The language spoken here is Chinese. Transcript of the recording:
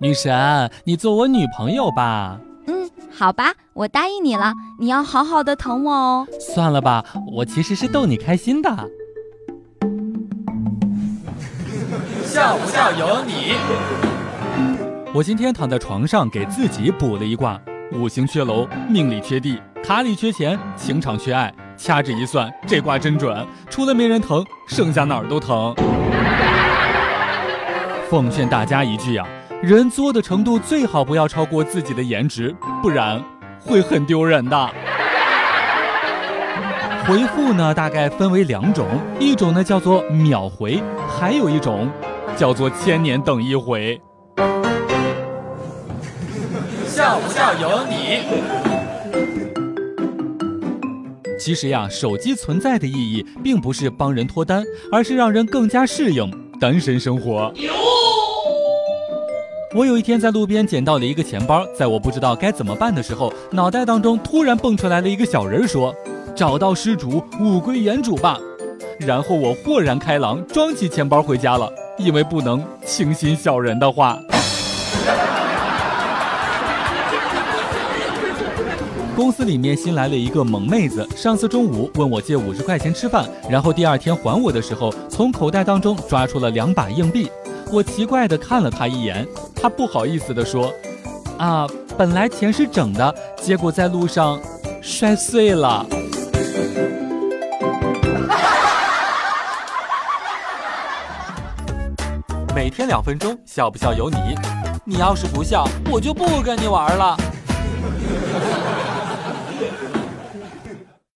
女神，你做我女朋友吧。嗯，好吧，我答应你了。你要好好的疼我哦。算了吧，我其实是逗你开心的。笑不笑由你。我今天躺在床上给自己卜了一卦：五行缺楼，命里缺地，卡里缺钱，情场缺爱。掐指一算，这卦真准，除了没人疼，剩下哪儿都疼。奉劝大家一句呀，人作的程度最好不要超过自己的颜值，不然会很丢人的。回复呢，大概分为两种，一种呢叫做秒回，还有一种叫做千年等一回。笑不笑由你。其实呀，手机存在的意义并不是帮人脱单，而是让人更加适应单身生活。我有一天在路边捡到了一个钱包，在我不知道该怎么办的时候，脑袋当中突然蹦出来了一个小人，说：“找到失主，物归原主吧。”然后我豁然开朗，装起钱包回家了，因为不能轻信小人的话。公司里面新来了一个萌妹子，上次中午问我借五十块钱吃饭，然后第二天还我的时候，从口袋当中抓出了两把硬币。我奇怪的看了他一眼，他不好意思的说：“啊，本来钱是整的，结果在路上摔碎了。”每天两分钟，笑不笑由你。你要是不笑，我就不跟你玩了。